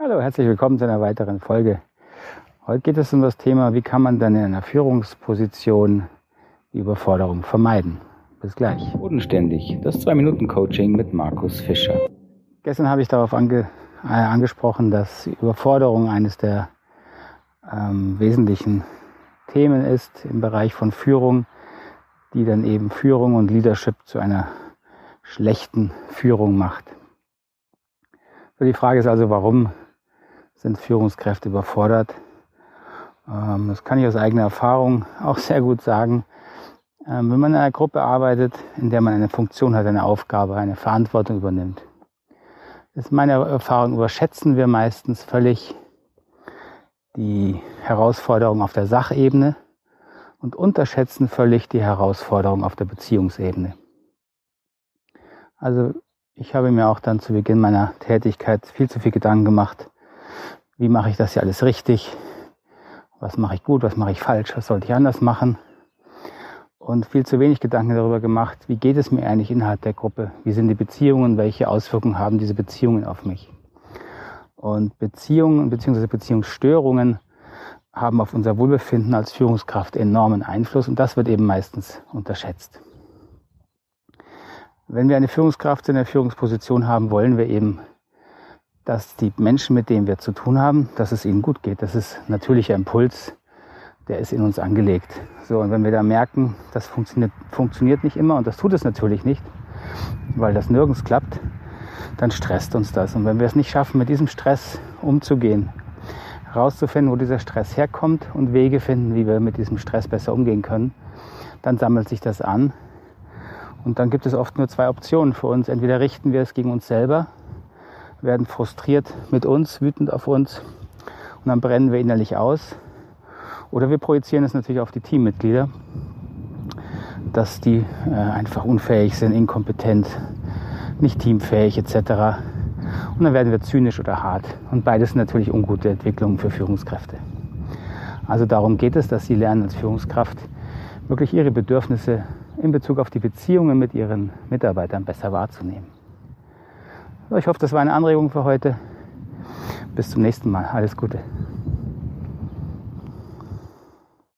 Hallo, herzlich willkommen zu einer weiteren Folge. Heute geht es um das Thema, wie kann man dann in einer Führungsposition die Überforderung vermeiden. Bis gleich. Bodenständig, das 2-Minuten-Coaching mit Markus Fischer. Gestern habe ich darauf ange, äh, angesprochen, dass Überforderung eines der ähm, wesentlichen Themen ist im Bereich von Führung, die dann eben Führung und Leadership zu einer schlechten Führung macht. So die Frage ist also, warum sind Führungskräfte überfordert? Ähm, das kann ich aus eigener Erfahrung auch sehr gut sagen. Ähm, wenn man in einer Gruppe arbeitet, in der man eine Funktion hat, eine Aufgabe, eine Verantwortung übernimmt, ist meine Erfahrung, überschätzen wir meistens völlig die Herausforderung auf der Sachebene und unterschätzen völlig die Herausforderung auf der Beziehungsebene. Also ich habe mir auch dann zu Beginn meiner Tätigkeit viel zu viel Gedanken gemacht, wie mache ich das hier alles richtig, was mache ich gut, was mache ich falsch, was sollte ich anders machen und viel zu wenig Gedanken darüber gemacht, wie geht es mir eigentlich innerhalb der Gruppe, wie sind die Beziehungen, welche Auswirkungen haben diese Beziehungen auf mich. Und Beziehungen bzw. Beziehungsstörungen haben auf unser Wohlbefinden als Führungskraft enormen Einfluss und das wird eben meistens unterschätzt. Wenn wir eine Führungskraft in der Führungsposition haben, wollen wir eben, dass die Menschen, mit denen wir zu tun haben, dass es ihnen gut geht. Das ist natürlicher Impuls, der ist in uns angelegt. So, und wenn wir da merken, das funktioniert, funktioniert nicht immer, und das tut es natürlich nicht, weil das nirgends klappt, dann stresst uns das. Und wenn wir es nicht schaffen, mit diesem Stress umzugehen, herauszufinden, wo dieser Stress herkommt und Wege finden, wie wir mit diesem Stress besser umgehen können, dann sammelt sich das an. Und dann gibt es oft nur zwei Optionen für uns. Entweder richten wir es gegen uns selber, werden frustriert mit uns, wütend auf uns und dann brennen wir innerlich aus. Oder wir projizieren es natürlich auf die Teammitglieder, dass die äh, einfach unfähig sind, inkompetent, nicht teamfähig etc. Und dann werden wir zynisch oder hart. Und beides sind natürlich ungute Entwicklungen für Führungskräfte. Also darum geht es, dass sie lernen als Führungskraft wirklich ihre Bedürfnisse in Bezug auf die Beziehungen mit ihren Mitarbeitern besser wahrzunehmen. Ich hoffe, das war eine Anregung für heute. Bis zum nächsten Mal. Alles Gute.